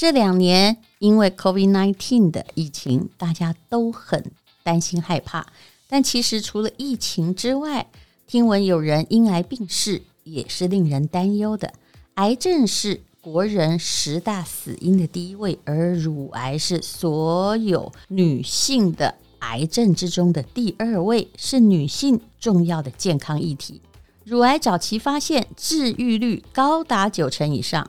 这两年因为 COVID-19 的疫情，大家都很担心害怕。但其实除了疫情之外，听闻有人因癌病逝，也是令人担忧的。癌症是国人十大死因的第一位，而乳癌是所有女性的癌症之中的第二位，是女性重要的健康议题。乳癌早期发现，治愈率高达九成以上。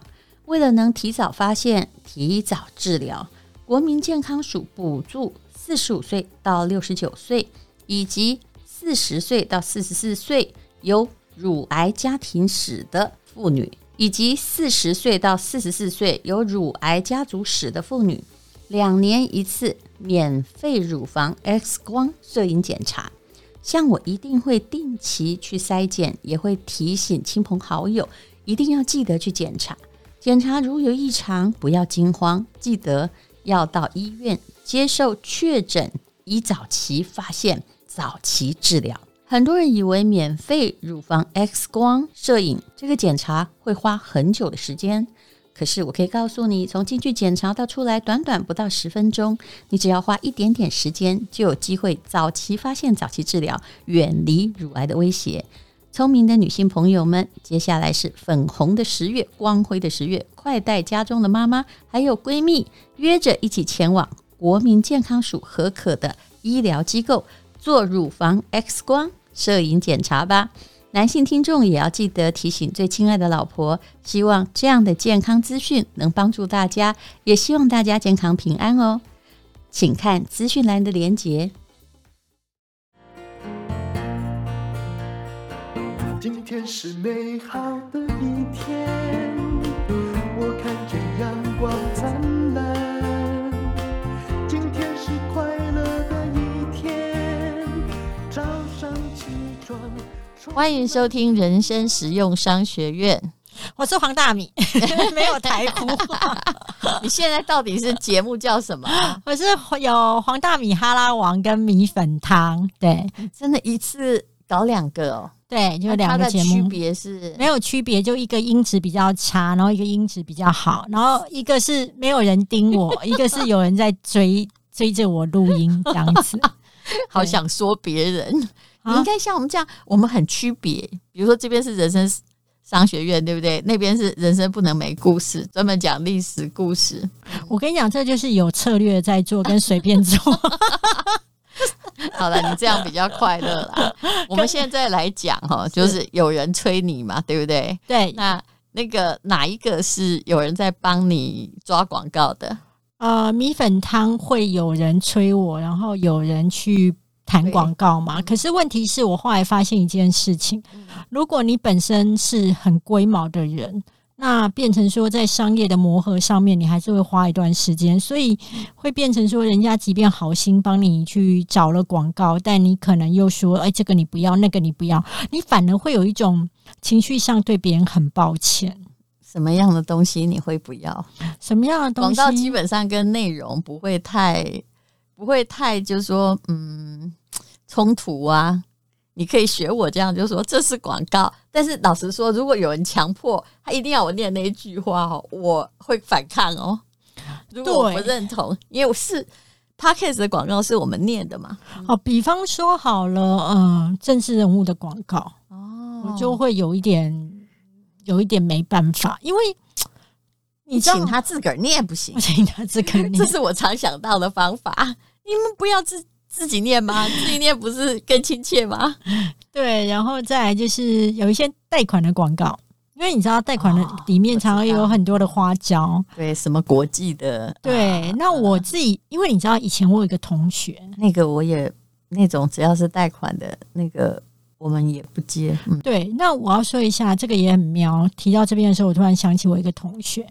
为了能提早发现、提早治疗，国民健康署补助四十五岁到六十九岁。以及四十岁到四十四岁有乳癌家庭史的妇女，以及四十岁到四十四岁有乳癌家族史的妇女，两年一次免费乳房 X 光摄影检查。像我一定会定期去筛检，也会提醒亲朋好友一定要记得去检查。检查如有异常，不要惊慌，记得要到医院接受确诊，以早期发现。早期治疗，很多人以为免费乳房 X 光摄影这个检查会花很久的时间，可是我可以告诉你，从进去检查到出来，短短不到十分钟，你只要花一点点时间，就有机会早期发现、早期治疗，远离乳癌的威胁。聪明的女性朋友们，接下来是粉红的十月，光辉的十月，快带家中的妈妈还有闺蜜，约着一起前往国民健康署核可的医疗机构。做乳房 X 光摄影检查吧，男性听众也要记得提醒最亲爱的老婆。希望这样的健康资讯能帮助大家，也希望大家健康平安哦。请看资讯栏的连结。今天是美好的一天，我看见阳光灿烂。欢迎收听人生实用商学院，我是黄大米，没有台哭。你现在到底是节目叫什么？我是有黄大米哈拉王跟米粉汤，对，真的一次搞两个哦。对，就两个节目，区别是没有区别，就一个音质比较差，然后一个音质比较好，然后一个是没有人盯我，一个是有人在追 追着我录音这样子，好想说别人。你应该像我们这样，我们很区别。比如说，这边是人生商学院，对不对？那边是人生不能没故事，专门讲历史故事。我跟你讲，这就是有策略在做，跟随便做。好了，你这样比较快乐啦。我们现在来讲哈，就是有人催你嘛，对不对？对。那那个哪一个是有人在帮你抓广告的？呃，米粉汤会有人催我，然后有人去。谈广告嘛，可是问题是我后来发现一件事情：如果你本身是很龟毛的人，那变成说在商业的磨合上面，你还是会花一段时间，所以会变成说，人家即便好心帮你去找了广告，但你可能又说：“哎，这个你不要，那个你不要。”你反而会有一种情绪上对别人很抱歉。什么样的东西你会不要？什么样的东西？广告基本上跟内容不会太，不会太，就是说，嗯。冲突啊！你可以学我这样，就说这是广告。但是老实说，如果有人强迫他一定要我念那一句话哦，我会反抗哦。如果我不认同，因为是 Podcast 的广告是我们念的嘛。哦，比方说好了，嗯，政治人物的广告哦，我就会有一点有一点没办法，因为你请他自个儿念不行，我请他自个儿念，这是我常想到的方法。你们不要自。自己念吗？自己念不是更亲切吗？对，然后再来就是有一些贷款的广告，因为你知道贷款的里面常常有很多的花椒，对，什么国际的。对，啊、那我自己，因为你知道以前我有一个同学，那个我也那种只要是贷款的那个，我们也不接。嗯、对，那我要说一下，这个也很妙。提到这边的时候，我突然想起我一个同学。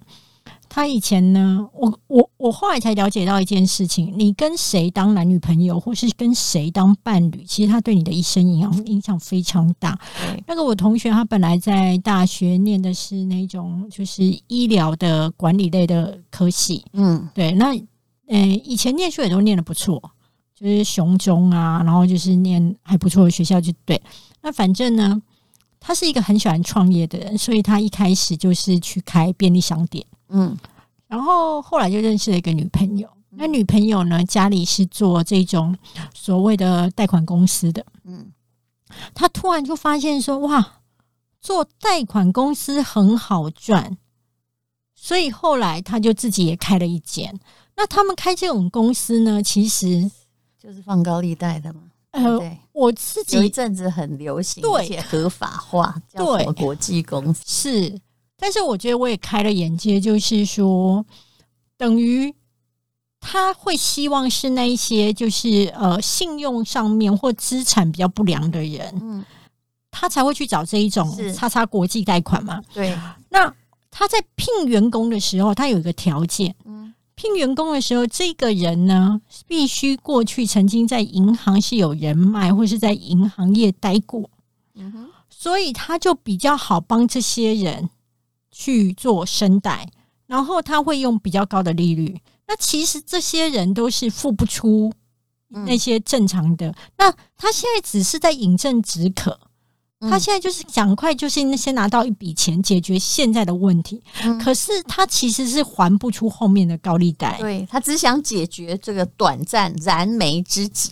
他以前呢，我我我后来才了解到一件事情：你跟谁当男女朋友，或是跟谁当伴侣，其实他对你的一生影响影响非常大。那个我同学他本来在大学念的是那种就是医疗的管理类的科系，嗯，对。那呃，以前念书也都念的不错，就是雄中啊，然后就是念还不错的学校，就对。那反正呢，他是一个很喜欢创业的人，所以他一开始就是去开便利商店。嗯，然后后来就认识了一个女朋友。那女朋友呢，家里是做这种所谓的贷款公司的。嗯，他突然就发现说，哇，做贷款公司很好赚，所以后来他就自己也开了一间。那他们开这种公司呢，其实就是放高利贷的嘛。呃，对我自己有一阵子很流行，对，合法化，叫什么国际公司是。但是我觉得我也开了眼界，就是说，等于他会希望是那一些就是呃信用上面或资产比较不良的人，嗯，他才会去找这一种叉叉国际贷款嘛。对，那他在聘员工的时候，他有一个条件，嗯。聘员工的时候，这个人呢，必须过去曾经在银行是有人脉，或是在银行业待过，嗯哼，所以他就比较好帮这些人去做生贷，然后他会用比较高的利率。那其实这些人都是付不出那些正常的，那他现在只是在饮鸩止渴。他现在就是赶快，就是那先拿到一笔钱解决现在的问题。嗯、可是他其实是还不出后面的高利贷。对，他只想解决这个短暂燃眉之急。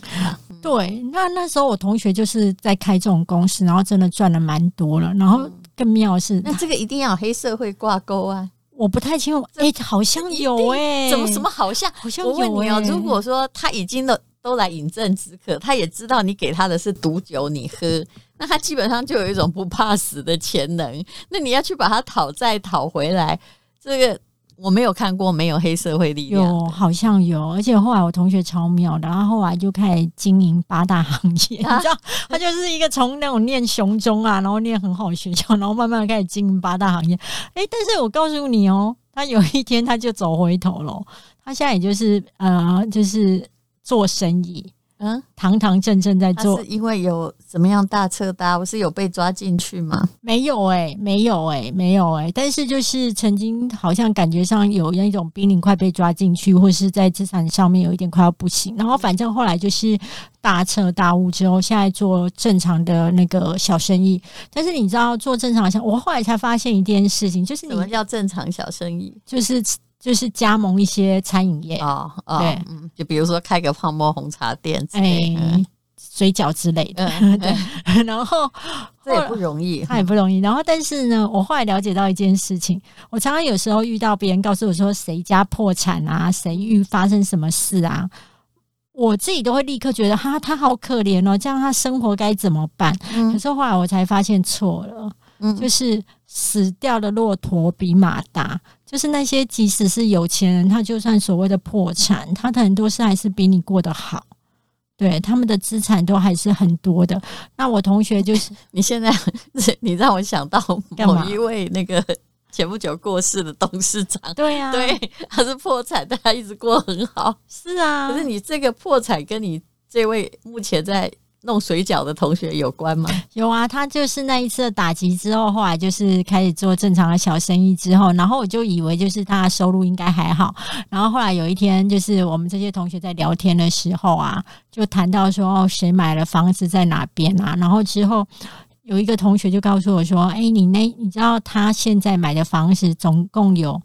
对，那那时候我同学就是在开这种公司，然后真的赚了蛮多了。然后更妙是，那这个一定要黑社会挂钩啊！我不太清楚，哎、欸，好像有哎、欸，怎么什么好像好像有、欸、我问你哦，如果说他已经都都来饮鸩止渴，他也知道你给他的是毒酒，你喝。那他基本上就有一种不怕死的潜能。那你要去把他讨债讨回来，这个我没有看过，没有黑社会力量。有，好像有。而且后来我同学超妙的，然后后来就开始经营八大行业。啊、你知道，他就是一个从那种念雄中啊，然后念很好的学校，然后慢慢开始经营八大行业。哎，但是我告诉你哦，他有一天他就走回头了。他现在也就是呃，就是做生意。嗯，堂堂正正在做，是因为有怎么样大彻大悟，是有被抓进去吗？没有哎、欸，没有哎、欸，没有哎、欸。但是就是曾经好像感觉上有那种濒临快被抓进去，或是在资产上面有一点快要不行。然后反正后来就是大彻大悟之后，现在做正常的那个小生意。但是你知道做正常的小，我后来才发现一件事情，就是你什么叫正常小生意？就是。就是加盟一些餐饮业哦，哦，对，嗯，就比如说开个泡沫红茶店之类的，哎，水饺之类的，嗯、对。然后 这也不容易，他也不容易。然后，但是呢，我后来了解到一件事情，我常常有时候遇到别人告诉我说谁家破产啊，谁遇发生什么事啊，我自己都会立刻觉得哈，他好可怜哦，这样他生活该怎么办？嗯、可是后来我才发现错了。嗯，就是死掉的骆驼比马大，就是那些即使是有钱人，他就算所谓的破产，他很多事还是比你过得好，对，他们的资产都还是很多的。那我同学就是，你现在 你让我想到某一位那个 前不久过世的董事长，对呀，对，他是破产，但他一直过很好，是啊。可是你这个破产跟你这位目前在。弄水饺的同学有关吗？有啊，他就是那一次的打击之后，后来就是开始做正常的小生意之后，然后我就以为就是他的收入应该还好，然后后来有一天，就是我们这些同学在聊天的时候啊，就谈到说哦，谁买了房子在哪边啊？然后之后有一个同学就告诉我说：“哎，你那你知道他现在买的房子总共有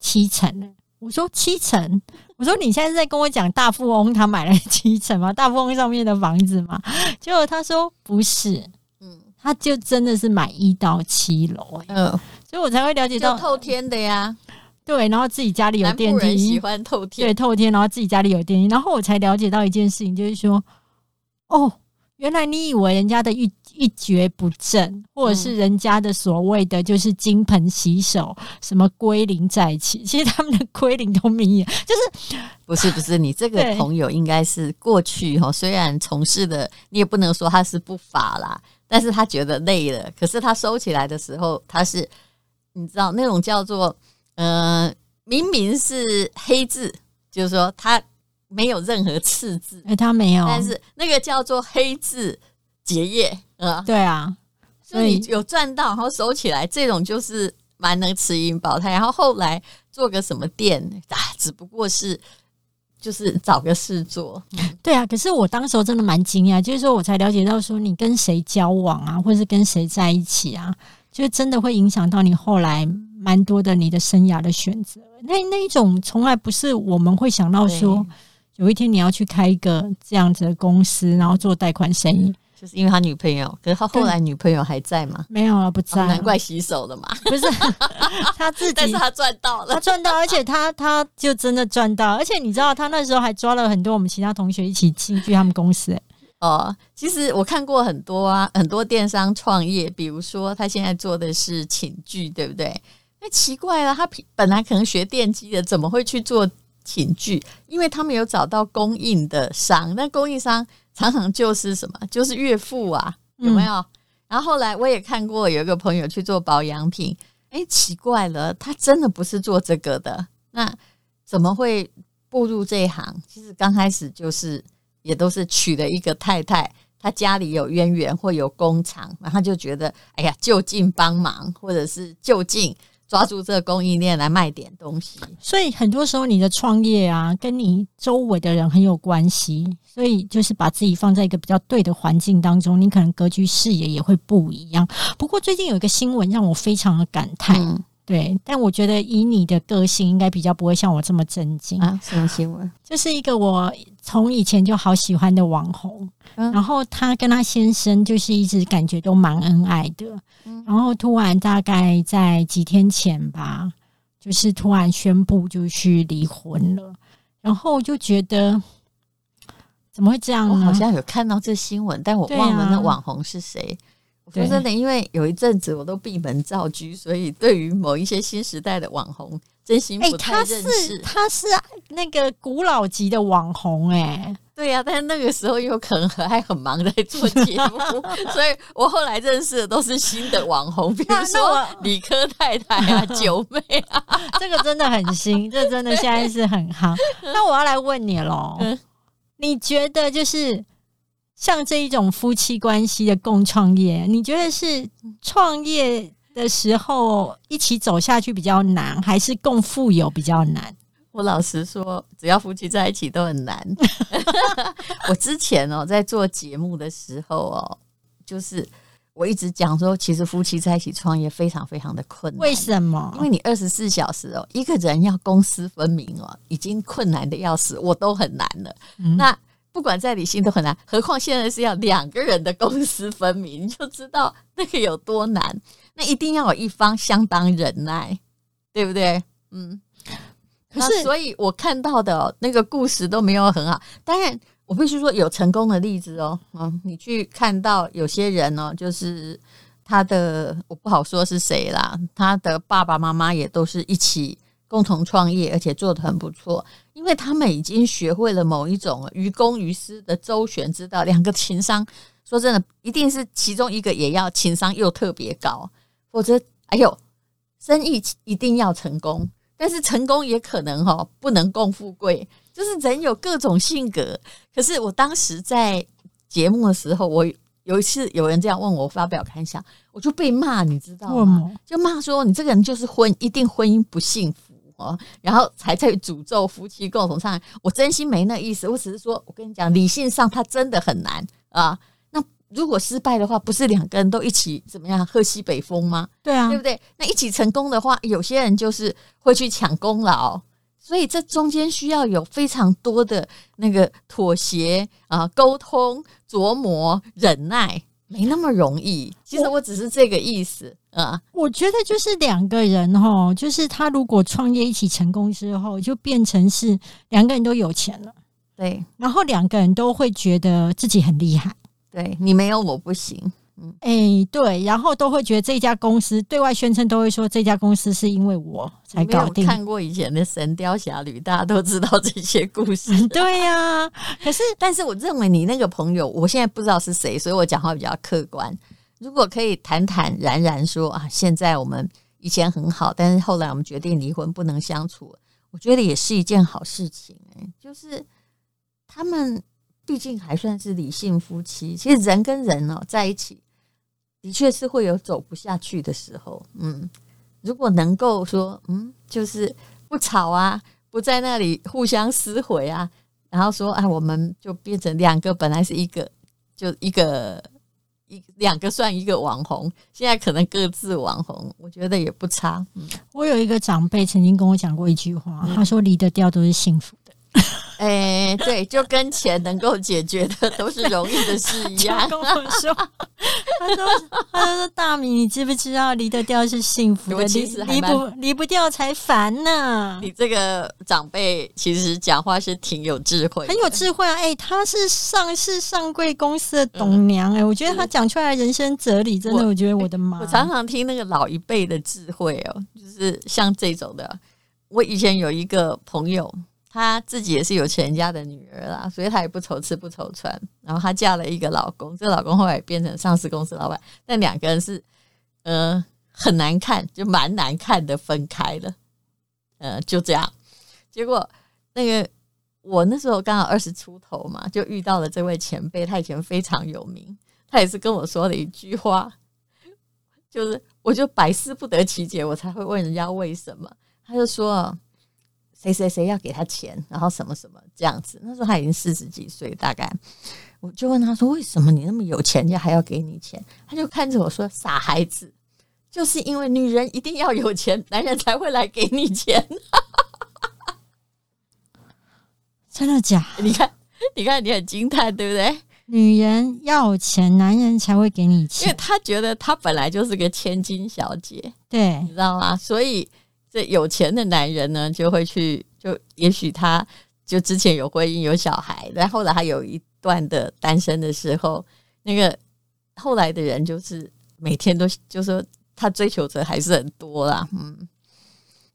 七层？”我说：“七层。”我说：“你现在是在跟我讲大富翁他买了 七层吗？大富翁上面的房子吗？”结果他说：“不是，嗯，他就真的是买一到七楼，嗯，所以我才会了解到透天的呀，对，然后自己家里有电梯，喜欢透天，对，透天，然后自己家里有电梯，然后我才了解到一件事情，就是说，哦。”原来你以为人家的一一蹶不振，或者是人家的所谓的就是金盆洗手，什么归零在起，其实他们的归零都没有，就是不是 不是，你这个朋友应该是过去哈，虽然从事的你也不能说他是不法啦，但是他觉得累了，可是他收起来的时候，他是你知道那种叫做嗯、呃，明明是黑字，就是说他。没有任何刺字，哎，他没有，但是那个叫做黑字结业，啊，对啊，所以有赚到，然后收起来，这种就是蛮能持盈保泰。然后后来做个什么店啊，只不过是就是找个事做，对啊。可是我当时候真的蛮惊讶，就是说我才了解到说，你跟谁交往啊，或是跟谁在一起啊，就真的会影响到你后来蛮多的你的生涯的选择。那那一种从来不是我们会想到说，有一天你要去开一个这样子的公司，然后做贷款生意。就是因为他女朋友，可是他后来女朋友还在吗？没有了，不在了。难怪洗手了嘛。不是 他自己，但是他赚到了，他赚到，而且他他就真的赚到，而且你知道，他那时候还抓了很多我们其他同学一起进去他们公司。哦，其实我看过很多啊，很多电商创业，比如说他现在做的是寝具，对不对？那奇怪了，他本来可能学电机的，怎么会去做寝具？因为他们有找到供应的商，那供应商。常常就是什么，就是岳父啊，有没有？嗯、然后后来我也看过有一个朋友去做保养品，哎，奇怪了，他真的不是做这个的，那怎么会步入这一行？其实刚开始就是也都是娶了一个太太，他家里有渊源或有工厂，然后就觉得哎呀，就近帮忙，或者是就近。抓住这个供应链来卖点东西，所以很多时候你的创业啊，跟你周围的人很有关系。所以就是把自己放在一个比较对的环境当中，你可能格局视野也会不一样。不过最近有一个新闻让我非常的感叹。嗯对，但我觉得以你的个性，应该比较不会像我这么震惊啊。什么新闻？就是一个我从以前就好喜欢的网红，嗯、然后他跟他先生就是一直感觉都蛮恩爱的，嗯、然后突然大概在几天前吧，就是突然宣布就去离婚了，然后就觉得怎么会这样呢？我好像有看到这新闻，但我忘了那网红是谁。说真的，因为有一阵子我都闭门造车，所以对于某一些新时代的网红，真心不太认识。欸、他是他是那个古老级的网红、欸，哎，对呀、啊，但是那个时候又可能还很忙在做节目，所以我后来认识的都是新的网红，比如说理科太太啊、九妹啊，这个真的很新，这真的现在是很夯。那我要来问你喽，嗯、你觉得就是？像这一种夫妻关系的共创业，你觉得是创业的时候一起走下去比较难，还是共富有比较难？我老实说，只要夫妻在一起都很难。我之前哦，在做节目的时候哦，就是我一直讲说，其实夫妻在一起创业非常非常的困难。为什么？因为你二十四小时哦，一个人要公私分明哦，已经困难的要死，我都很难了。嗯、那。不管再理性都很难，何况现在是要两个人的公私分明，你就知道那个有多难。那一定要有一方相当忍耐，对不对？嗯。可是，所以我看到的那个故事都没有很好。当然，我必须说有成功的例子哦。嗯，你去看到有些人哦，就是他的，我不好说是谁啦，他的爸爸妈妈也都是一起。共同创业，而且做得很不错，因为他们已经学会了某一种于公于私的周旋之道。两个情商，说真的，一定是其中一个也要情商又特别高，否则，哎呦，生意一定要成功，但是成功也可能哈不能共富贵，就是人有各种性格。可是我当时在节目的时候，我有一次有人这样问我发表感想，我就被骂，你知道吗？就骂说你这个人就是婚一定婚姻不幸福。哦，然后才在诅咒夫妻共同创业。我真心没那意思，我只是说，我跟你讲，理性上它真的很难啊。那如果失败的话，不是两个人都一起怎么样喝西北风吗？对啊，对不对？那一起成功的话，有些人就是会去抢功劳，所以这中间需要有非常多的那个妥协啊、沟通、琢磨、忍耐。没那么容易，其实我只是这个意思啊。我觉得就是两个人哈，就是他如果创业一起成功之后，就变成是两个人都有钱了，对，然后两个人都会觉得自己很厉害，对，你没有我不行。嗯，哎、欸，对，然后都会觉得这家公司对外宣称都会说这家公司是因为我才搞定。看过以前的《神雕侠侣》，大家都知道这些故事。对呀、啊，可是，但是我认为你那个朋友，我现在不知道是谁，所以我讲话比较客观。如果可以坦坦然然说啊，现在我们以前很好，但是后来我们决定离婚，不能相处，我觉得也是一件好事情。哎，就是他们毕竟还算是理性夫妻。其实人跟人哦在一起。的确是会有走不下去的时候，嗯，如果能够说，嗯，就是不吵啊，不在那里互相撕毁啊，然后说，啊，我们就变成两个，本来是一个，就一个一两个算一个网红，现在可能各自网红，我觉得也不差。嗯，我有一个长辈曾经跟我讲过一句话，嗯、他说离得掉都是幸福的。哎，对，就跟钱能够解决的都是容易的事一样。跟我说，他说，他说大米，你知不知道离得掉是幸福的，其实离不离不掉才烦呢。你这个长辈其实讲话是挺有智慧，很有智慧啊！哎，他是上市上柜公司的董娘，哎、嗯，我觉得他讲出来人生哲理，真的，我，我觉得我的妈，我常常听那个老一辈的智慧哦，就是像这种的。我以前有一个朋友。她自己也是有钱人家的女儿啦，所以她也不愁吃不愁穿。然后她嫁了一个老公，这个老公后来变成上市公司老板，但两个人是呃很难看，就蛮难看的分开了。呃，就这样。结果那个我那时候刚好二十出头嘛，就遇到了这位前辈，他以前非常有名，他也是跟我说了一句话，就是我就百思不得其解，我才会问人家为什么，他就说。谁谁谁要给他钱，然后什么什么这样子。那时候他已经四十几岁，大概我就问他说：“为什么你那么有钱，人家还要给你钱？”他就看着我说：“傻孩子，就是因为女人一定要有钱，男人才会来给你钱。”真的假？你看，你看，你很惊叹，对不对？女人要钱，男人才会给你钱，因为他觉得他本来就是个千金小姐，对，你知道吗？所以。这有钱的男人呢，就会去，就也许他就之前有婚姻有小孩，但后来他有一段的单身的时候，那个后来的人就是每天都就说他追求者还是很多啦，嗯，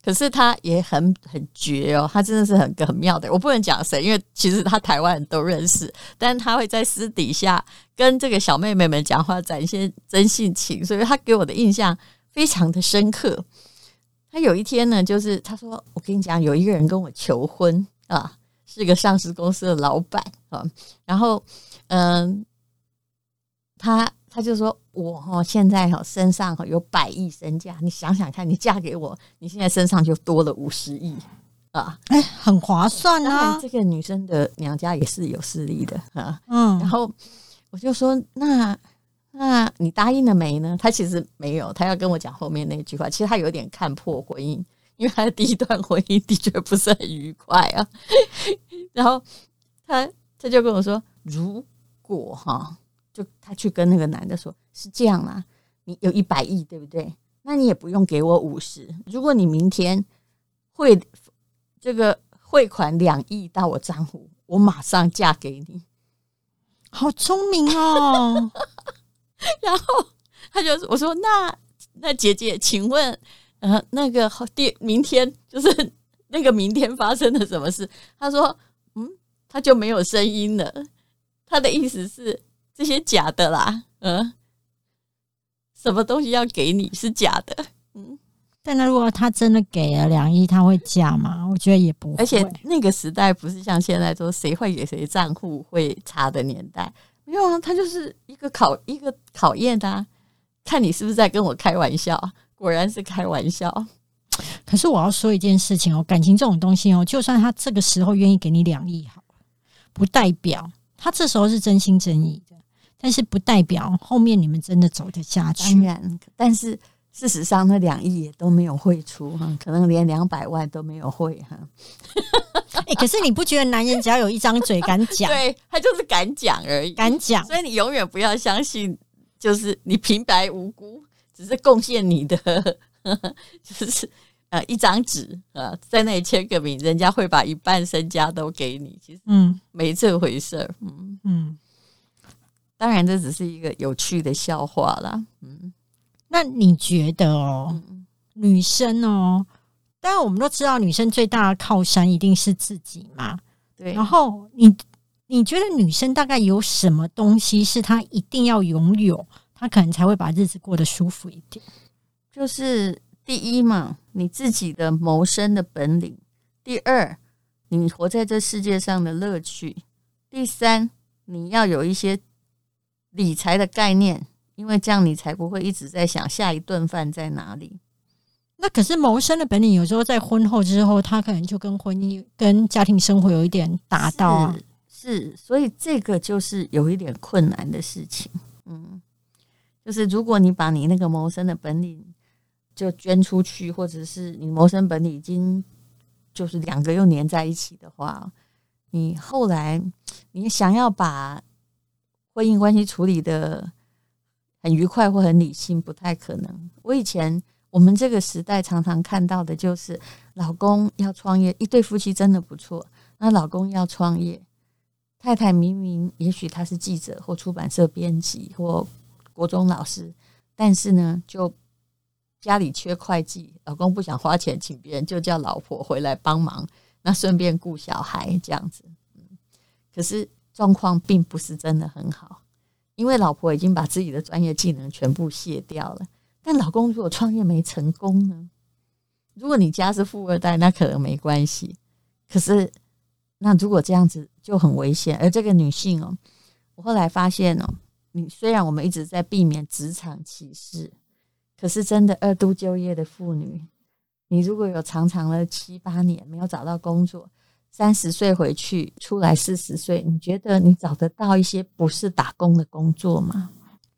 可是他也很很绝哦，他真的是很很妙的，我不能讲谁，因为其实他台湾人都认识，但他会在私底下跟这个小妹妹们讲话，展现真性情，所以他给我的印象非常的深刻。他有一天呢，就是他说：“我跟你讲，有一个人跟我求婚啊，是一个上市公司的老板啊。然后，嗯，他他就说我哈现在哈身上哈有百亿身价，你想想看，你嫁给我，你现在身上就多了五十亿啊，哎，很划算啊。这个女生的娘家也是有势力的啊，嗯。然后我就说那。”那你答应了没呢？他其实没有，他要跟我讲后面那句话。其实他有点看破婚姻，因为他的第一段婚姻的确不是很愉快啊。然后他他就跟我说：“如果哈，就他去跟那个男的说，是这样啦，你有一百亿，对不对？那你也不用给我五十。如果你明天汇这个汇款两亿到我账户，我马上嫁给你。”好聪明哦！然后他就我说，那那姐姐，请问呃那个第明天就是那个明天发生了什么事？他说嗯，他就没有声音了。他的意思是这些假的啦，嗯、呃，什么东西要给你是假的，嗯。但那如果他真的给了两亿，他会嫁吗？我觉得也不会。而且那个时代不是像现在说谁会给谁账户会查的年代。没有啊，他就是一个考一个考验啊，看你是不是在跟我开玩笑。果然是开玩笑。可是我要说一件事情哦，感情这种东西哦，就算他这个时候愿意给你两亿好，不代表他这时候是真心真意的，但是不代表后面你们真的走得下去。当然，但是。事实上，那两亿也都没有汇出哈，可能连两百万都没有汇哈。哎，可是你不觉得男人只要有一张嘴敢讲，对，他就是敢讲而已，敢讲。所以你永远不要相信，就是你平白无故只是贡献你的，就是呃一张纸啊，在那里签个名，人家会把一半身家都给你。其实嗯，没这回事儿。嗯嗯，当然这只是一个有趣的笑话啦。嗯。那你觉得哦，嗯、女生哦，当然我们都知道，女生最大的靠山一定是自己嘛。对。然后你你觉得女生大概有什么东西是她一定要拥有，她可能才会把日子过得舒服一点？就是第一嘛，你自己的谋生的本领；第二，你活在这世界上的乐趣；第三，你要有一些理财的概念。因为这样，你才不会一直在想下一顿饭在哪里。那可是谋生的本领，有时候在婚后之后，他可能就跟婚姻、跟家庭生活有一点达到啊。是，是，所以这个就是有一点困难的事情。嗯，就是如果你把你那个谋生的本领就捐出去，或者是你谋生本领已经就是两个又粘在一起的话，你后来你想要把婚姻关系处理得很愉快或很理性，不太可能。我以前我们这个时代常常看到的就是，老公要创业，一对夫妻真的不错。那老公要创业，太太明明也许他是记者或出版社编辑或国中老师，但是呢，就家里缺会计，老公不想花钱请别人，就叫老婆回来帮忙，那顺便顾小孩这样子。可是状况并不是真的很好。因为老婆已经把自己的专业技能全部卸掉了，那老公如果创业没成功呢？如果你家是富二代，那可能没关系。可是，那如果这样子就很危险。而这个女性哦，我后来发现哦，你虽然我们一直在避免职场歧视，可是真的二度就业的妇女，你如果有长长的七八年没有找到工作。三十岁回去，出来四十岁，你觉得你找得到一些不是打工的工作吗？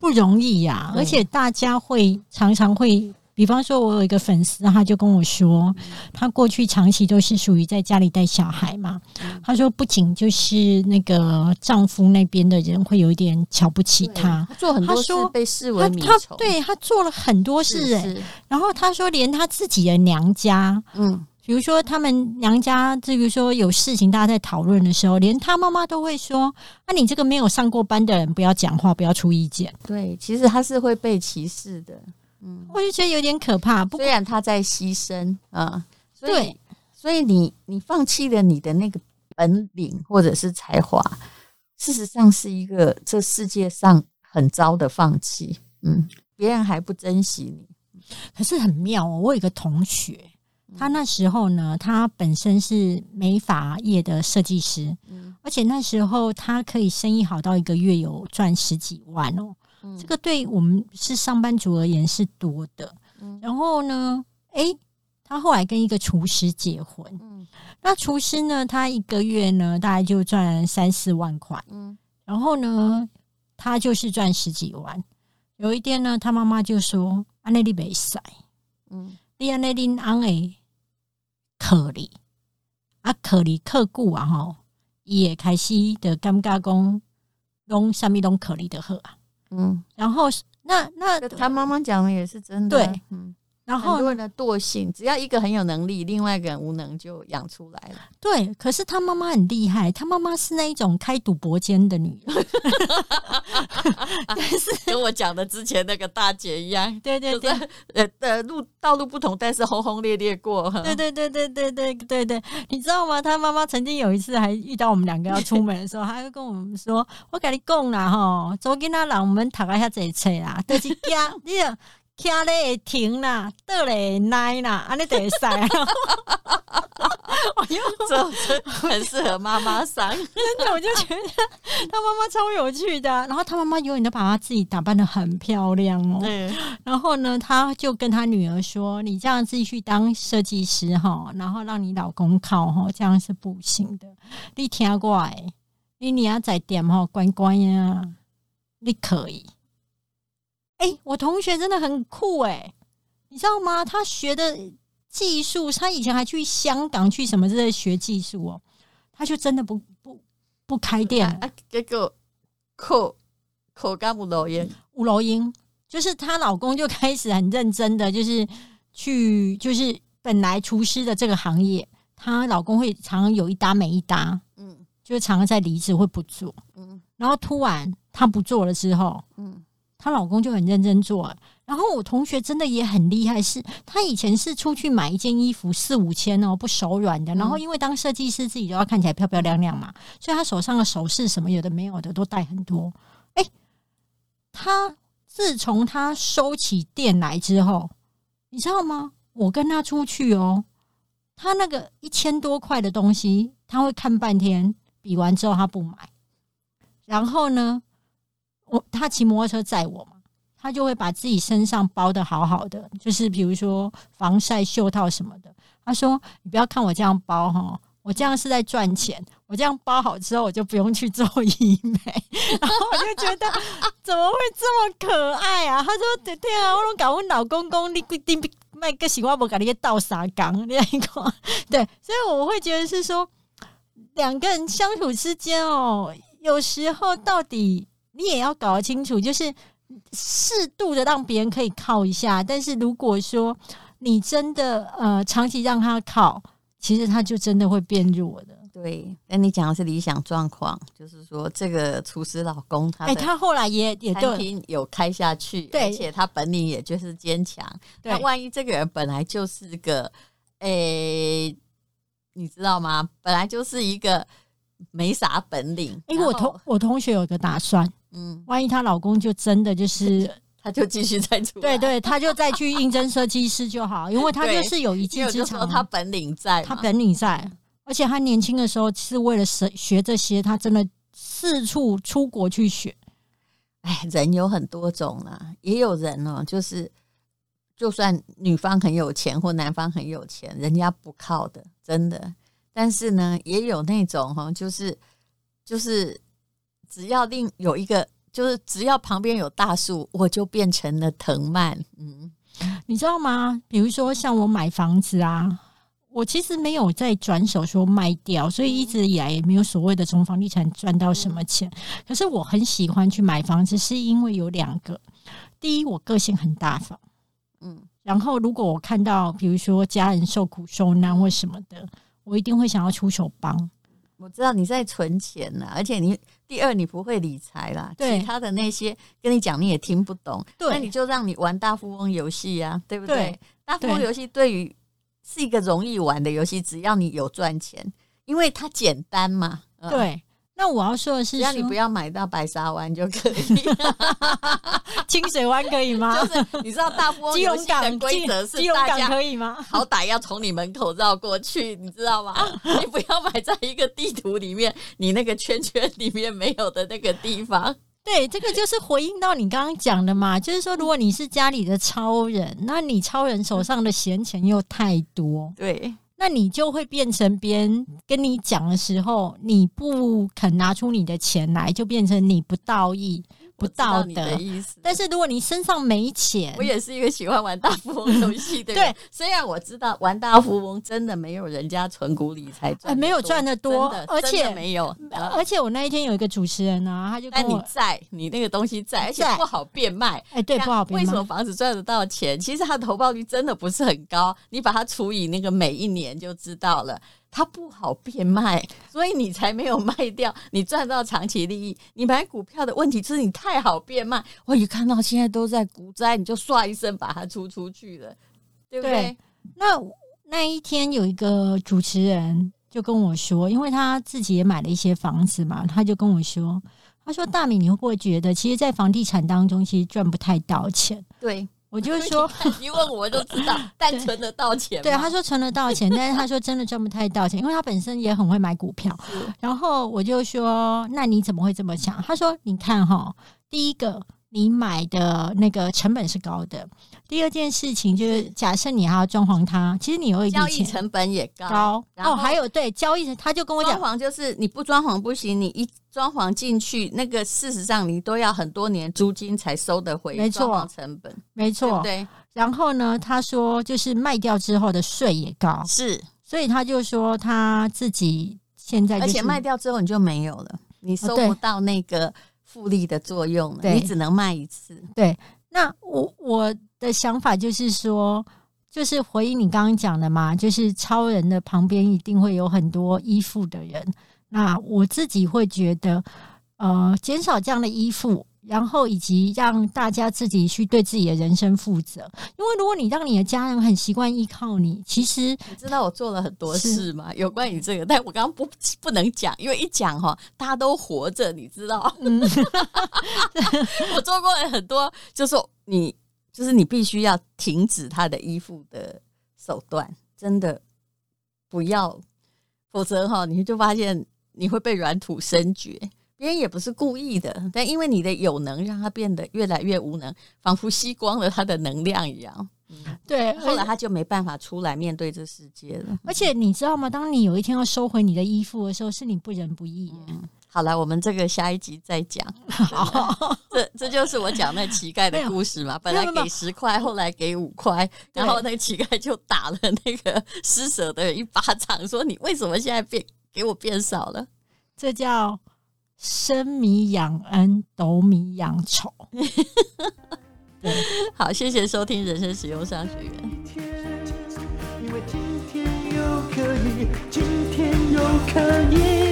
不容易呀、啊，而且大家会常常会，比方说，我有一个粉丝，他就跟我说，他过去长期都是属于在家里带小孩嘛。他说，不仅就是那个丈夫那边的人会有一点瞧不起他，他做很多事被视为米虫，对他做了很多事、欸，然后他说，连他自己的娘家，嗯。比如说，他们娘家，至于说有事情，大家在讨论的时候，连他妈妈都会说：“啊，你这个没有上过班的人，不要讲话，不要出意见。”对，其实他是会被歧视的。嗯，我就觉得有点可怕。虽然他在牺牲啊，对，所以你你放弃了你的那个本领或者是才华，事实上是一个这世界上很糟的放弃。嗯，别人还不珍惜你，可是很妙哦。我有一个同学。他那时候呢，他本身是美发业的设计师，嗯，而且那时候他可以生意好到一个月有赚十几万哦，嗯，这个对我们是上班族而言是多的。嗯，然后呢，诶，他后来跟一个厨师结婚，嗯，那厨师呢，他一个月呢大概就赚三四万块，嗯，然后呢，他就是赚十几万。有一天呢，他妈妈就说：“安内利贝塞，嗯，你安内利安诶。”可里。啊，可里客故啊，吼，伊也开始的尴尬讲，拢虾物拢可里的好啊，嗯，然后那那他妈妈讲的也是真的，对，嗯。然后很多人的惰性，只要一个很有能力，另外一个人无能，就养出来了。对，可是他妈妈很厉害，他妈妈是那一种开赌博间的女人，但是跟我讲的之前那个大姐一样。对对对，呃呃，路道路不同，但是轰轰烈烈过。对对对对对对对对，你知道吗？他妈妈曾经有一次还遇到我们两个要出门的时候，他就跟我们说：“我跟你讲啦，哈，昨天那让我们躺一下这一切啦，都是假，你。”卡咧会停啦，倒咧会耐啦，安尼就会使。我用这很适合妈妈桑，真的，我就觉得他妈妈超有趣的。然后他妈妈永远都把她自己打扮的很漂亮哦。对。然后呢，他就跟他女儿说：“你这样自己去当设计师哈，然后让你老公靠哈，这样是不行的。你听过来，你你要在店哈乖乖呀，你可以。”哎、欸，我同学真的很酷哎、欸，你知道吗？他学的技术，他以前还去香港去什么之类学技术哦，他就真的不不不开店，啊，结果口口干五楼烟，五楼烟，就是她老公就开始很认真的，就是去就是本来厨师的这个行业，她老公会常常有一搭没一搭，嗯，就常常在离职会不做，嗯，然后突然他不做了之后，嗯。她老公就很认真做，然后我同学真的也很厉害，是她以前是出去买一件衣服四五千哦，不手软的。然后因为当设计师自己都要看起来漂漂亮亮嘛，所以她手上的首饰什么有的没有的都带很多。哎，她自从她收起店来之后，你知道吗？我跟她出去哦，她那个一千多块的东西，她会看半天，比完之后她不买，然后呢？我他骑摩托车载我嘛，他就会把自己身上包的好好的，就是比如说防晒袖套什么的。他说：“你不要看我这样包哈，我这样是在赚钱。我这样包好之后，我就不用去做医美。然后我就觉得怎么会这么可爱啊？他说：“对对啊，我拢搞我老公公，你规定卖个喜欢不？给你倒沙缸，你一个 对。”所以我会觉得是说，两个人相处之间哦，有时候到底你也要搞得清楚，就是适度的让别人可以靠一下，但是如果说你真的呃长期让他靠。其实他就真的会变弱的。对，那你讲的是理想状况，就是说这个厨师老公他，哎，他后来也也餐厅有开下去，对，而且他本领也就是坚强。那万一这个人本来就是个，哎，你知道吗？本来就是一个没啥本领。因为我同我同学有个打算，嗯，万一她老公就真的就是。他就继续再出，对对，他就再去应征设计师就好，因为他就是有一技之长，他本领在，他本领在，而且他年轻的时候是为了学学这些，他真的四处出国去学。哎，人有很多种啊，也有人哦，就是就算女方很有钱或男方很有钱，人家不靠的，真的。但是呢，也有那种哈，就是就是只要另有一个。就是只要旁边有大树，我就变成了藤蔓。嗯，你知道吗？比如说像我买房子啊，我其实没有在转手说卖掉，所以一直以来也没有所谓的从房地产赚到什么钱。可是我很喜欢去买房子，是因为有两个：第一，我个性很大方，嗯，然后如果我看到比如说家人受苦受难或什么的，我一定会想要出手帮。我知道你在存钱呢，而且你第二你不会理财啦，其他的那些跟你讲你也听不懂，那你就让你玩大富翁游戏呀，对不对？对大富翁游戏对于是一个容易玩的游戏，只要你有赚钱，因为它简单嘛，嗯、对。那我要说的是说，只要你不要买到白沙湾就可以，清水湾可以吗？就是你知道大富翁游戏的规则是大家可以吗？好歹要从你门口绕过去，你知道吗？你不要买在一个地图里面，你那个圈圈里面没有的那个地方。对，这个就是回应到你刚刚讲的嘛，就是说，如果你是家里的超人，那你超人手上的闲钱又太多，对。那你就会变成别人跟你讲的时候，你不肯拿出你的钱来，就变成你不道义。不道德的意思，但是如果你身上没钱，我也是一个喜欢玩大富翁游戏的人。对，虽然我知道玩大富翁真的没有人家存股理财赚，没有赚的多，而且没有。而且我那一天有一个主持人啊，他就跟我，但你在，你那个东西在，而且不好变卖。哎，对，不好变卖。为什么房子赚得到钱？其实它的投报率真的不是很高，你把它除以那个每一年就知道了。它不好变卖，所以你才没有卖掉，你赚到长期利益。你买股票的问题是你太好变卖，我一看到现在都在股灾，你就唰一声把它出出去了，对不对？对，那那一天有一个主持人就跟我说，因为他自己也买了一些房子嘛，他就跟我说，他说大米，你会不会觉得，其实，在房地产当中，其实赚不太到钱？对。我就说，一问我就知道，但存得到钱。对，他说存得到钱，但是他说真的赚不太到钱，因为他本身也很会买股票。然后我就说，那你怎么会这么想？他说，你看哈，第一个。你买的那个成本是高的。第二件事情就是，假设你还要装潢它，其实你有一交易成本也高。高哦，还有对交易，他就跟我讲，装潢就是你不装潢不行，你一装潢进去，那个事实上你都要很多年租金才收得回。没错，成本没错。对。然后呢，他说就是卖掉之后的税也高，是，所以他就说他自己现在，而且卖掉之后你就没有了，你收不到那个。复利的作用，对你只能卖一次。对，那我我的想法就是说，就是回应你刚刚讲的嘛，就是超人的旁边一定会有很多依附的人。那我自己会觉得，呃，减少这样的依附。然后以及让大家自己去对自己的人生负责，因为如果你让你的家人很习惯依靠你，其实你知道我做了很多事吗？有关于这个，但我刚刚不不能讲，因为一讲哈，大家都活着，你知道？嗯，我做过了很多，就是你就是你必须要停止他的依附的手段，真的不要，否则哈，你就发现你会被软土深掘。别人也不是故意的，但因为你的有能，让他变得越来越无能，仿佛吸光了他的能量一样。对，后来他就没办法出来面对这世界了。而且你知道吗？当你有一天要收回你的衣服的时候，是你不仁不义。嗯，好了，我们这个下一集再讲。好，这这就是我讲那乞丐的故事嘛。本来给十块，后来给五块，然后那个乞丐就打了那个施舍的人一巴掌，说：“你为什么现在变给我变少了？”这叫升米养恩，斗米养仇。好，谢谢收听人生使用商学院。因为今天又可以，今天又可以。